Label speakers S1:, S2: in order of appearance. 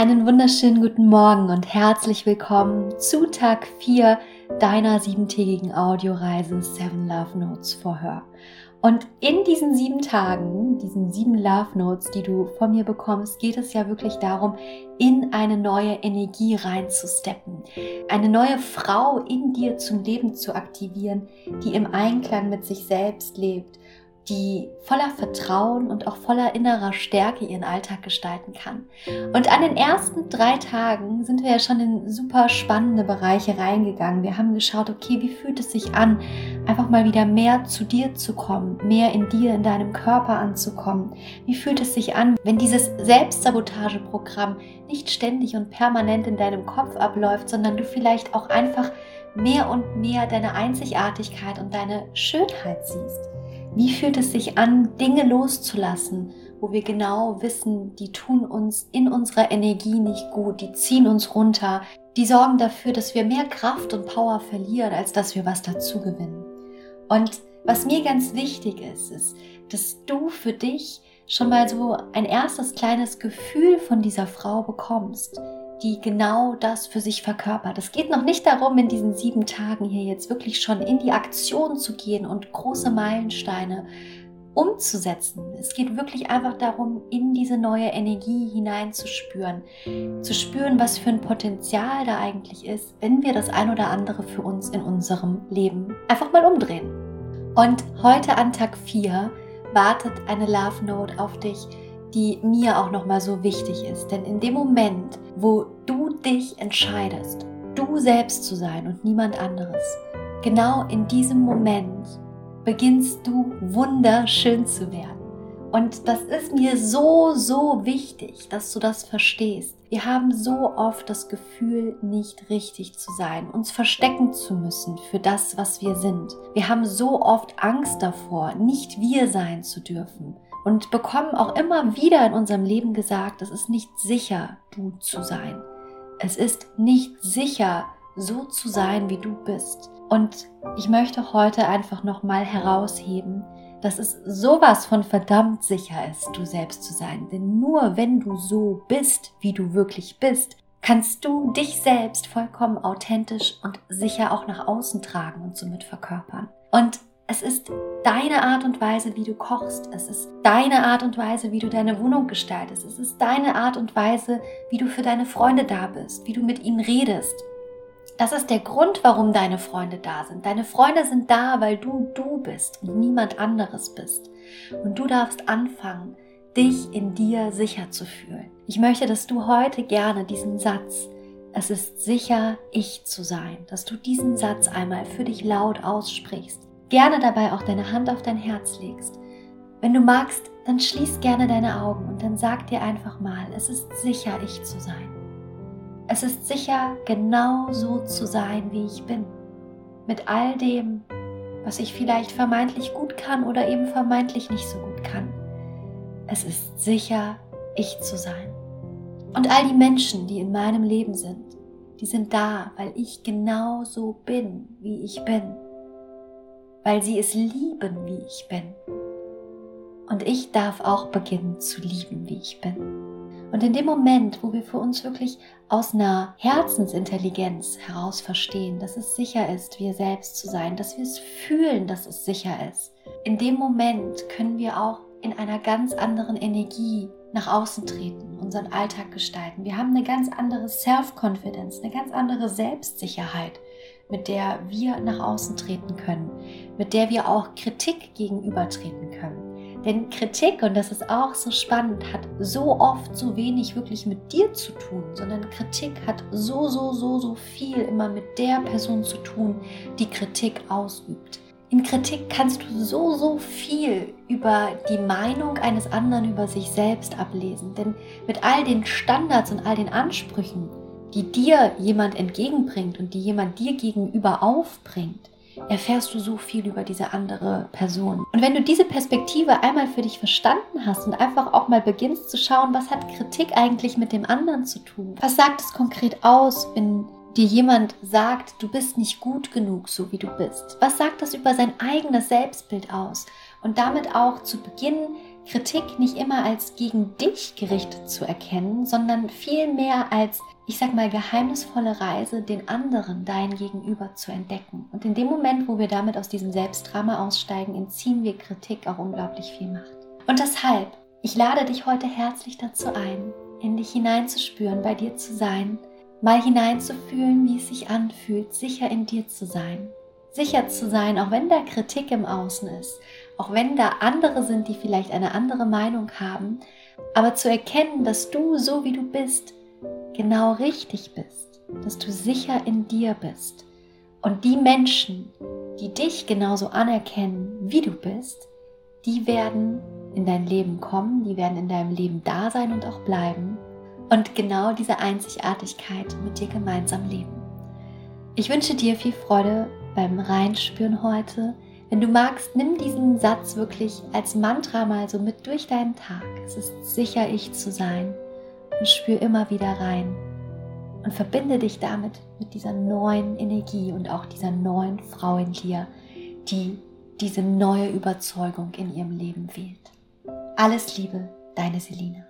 S1: Einen wunderschönen guten Morgen und herzlich willkommen zu Tag 4 deiner siebentägigen Audioreise Seven Love Notes for Her. Und in diesen sieben Tagen, diesen sieben Love Notes, die du von mir bekommst, geht es ja wirklich darum, in eine neue Energie reinzusteppen, eine neue Frau in dir zum Leben zu aktivieren, die im Einklang mit sich selbst lebt die voller Vertrauen und auch voller innerer Stärke ihren Alltag gestalten kann. Und an den ersten drei Tagen sind wir ja schon in super spannende Bereiche reingegangen. Wir haben geschaut, okay, wie fühlt es sich an, einfach mal wieder mehr zu dir zu kommen, mehr in dir, in deinem Körper anzukommen. Wie fühlt es sich an, wenn dieses Selbstsabotageprogramm nicht ständig und permanent in deinem Kopf abläuft, sondern du vielleicht auch einfach mehr und mehr deine Einzigartigkeit und deine Schönheit siehst. Wie fühlt es sich an, Dinge loszulassen, wo wir genau wissen, die tun uns in unserer Energie nicht gut, die ziehen uns runter, die sorgen dafür, dass wir mehr Kraft und Power verlieren, als dass wir was dazu gewinnen. Und was mir ganz wichtig ist, ist, dass du für dich schon mal so ein erstes kleines Gefühl von dieser Frau bekommst, die genau das für sich verkörpert. Es geht noch nicht darum, in diesen sieben Tagen hier jetzt wirklich schon in die Aktion zu gehen und große Meilensteine umzusetzen. Es geht wirklich einfach darum, in diese neue Energie hineinzuspüren, zu spüren, was für ein Potenzial da eigentlich ist, wenn wir das ein oder andere für uns in unserem Leben einfach mal umdrehen. Und heute an Tag 4 wartet eine Love Note auf dich, die mir auch nochmal so wichtig ist. Denn in dem Moment, wo du dich entscheidest, du selbst zu sein und niemand anderes, genau in diesem Moment beginnst du wunderschön zu werden. Und das ist mir so, so wichtig, dass du das verstehst. Wir haben so oft das Gefühl, nicht richtig zu sein, uns verstecken zu müssen für das, was wir sind. Wir haben so oft Angst davor, nicht wir sein zu dürfen und bekommen auch immer wieder in unserem Leben gesagt, es ist nicht sicher, du zu sein. Es ist nicht sicher, so zu sein, wie du bist. Und ich möchte heute einfach nochmal herausheben, dass es sowas von verdammt sicher ist, du selbst zu sein. Denn nur wenn du so bist, wie du wirklich bist, kannst du dich selbst vollkommen authentisch und sicher auch nach außen tragen und somit verkörpern. Und es ist deine Art und Weise, wie du kochst. Es ist deine Art und Weise, wie du deine Wohnung gestaltest. Es ist deine Art und Weise, wie du für deine Freunde da bist, wie du mit ihnen redest. Das ist der Grund, warum deine Freunde da sind. Deine Freunde sind da, weil du du bist und niemand anderes bist. Und du darfst anfangen, dich in dir sicher zu fühlen. Ich möchte, dass du heute gerne diesen Satz, es ist sicher, ich zu sein, dass du diesen Satz einmal für dich laut aussprichst gerne dabei auch deine Hand auf dein Herz legst. Wenn du magst, dann schließ gerne deine Augen und dann sag dir einfach mal, es ist sicher, ich zu sein. Es ist sicher, genau so zu sein, wie ich bin. Mit all dem, was ich vielleicht vermeintlich gut kann oder eben vermeintlich nicht so gut kann. Es ist sicher, ich zu sein. Und all die Menschen, die in meinem Leben sind, die sind da, weil ich genau so bin, wie ich bin weil sie es lieben, wie ich bin. Und ich darf auch beginnen zu lieben, wie ich bin. Und in dem Moment, wo wir für uns wirklich aus einer Herzensintelligenz heraus verstehen, dass es sicher ist, wir selbst zu sein, dass wir es fühlen, dass es sicher ist, in dem Moment können wir auch in einer ganz anderen Energie nach außen treten, unseren Alltag gestalten. Wir haben eine ganz andere Self-Confidence, eine ganz andere Selbstsicherheit mit der wir nach außen treten können, mit der wir auch Kritik gegenübertreten können. Denn Kritik, und das ist auch so spannend, hat so oft so wenig wirklich mit dir zu tun, sondern Kritik hat so, so, so, so viel immer mit der Person zu tun, die Kritik ausübt. In Kritik kannst du so, so viel über die Meinung eines anderen über sich selbst ablesen. Denn mit all den Standards und all den Ansprüchen, die dir jemand entgegenbringt und die jemand dir gegenüber aufbringt, erfährst du so viel über diese andere Person. Und wenn du diese Perspektive einmal für dich verstanden hast und einfach auch mal beginnst zu schauen, was hat Kritik eigentlich mit dem anderen zu tun? Was sagt es konkret aus, wenn dir jemand sagt, du bist nicht gut genug, so wie du bist? Was sagt das über sein eigenes Selbstbild aus? Und damit auch zu beginnen, Kritik nicht immer als gegen dich gerichtet zu erkennen, sondern vielmehr als, ich sag mal, geheimnisvolle Reise, den anderen, dein Gegenüber zu entdecken. Und in dem Moment, wo wir damit aus diesem Selbstdrama aussteigen, entziehen wir Kritik auch unglaublich viel Macht. Und deshalb, ich lade dich heute herzlich dazu ein, in dich hineinzuspüren, bei dir zu sein, mal hineinzufühlen, wie es sich anfühlt, sicher in dir zu sein. Sicher zu sein, auch wenn da Kritik im Außen ist, auch wenn da andere sind, die vielleicht eine andere Meinung haben, aber zu erkennen, dass du so wie du bist, genau richtig bist, dass du sicher in dir bist. Und die Menschen, die dich genauso anerkennen, wie du bist, die werden in dein Leben kommen, die werden in deinem Leben da sein und auch bleiben und genau diese Einzigartigkeit mit dir gemeinsam leben. Ich wünsche dir viel Freude beim Reinspüren heute. Wenn du magst, nimm diesen Satz wirklich als Mantra mal so mit durch deinen Tag. Es ist sicher, ich zu sein und spür immer wieder rein und verbinde dich damit mit dieser neuen Energie und auch dieser neuen Frau in dir, die diese neue Überzeugung in ihrem Leben wählt. Alles Liebe, deine Selina.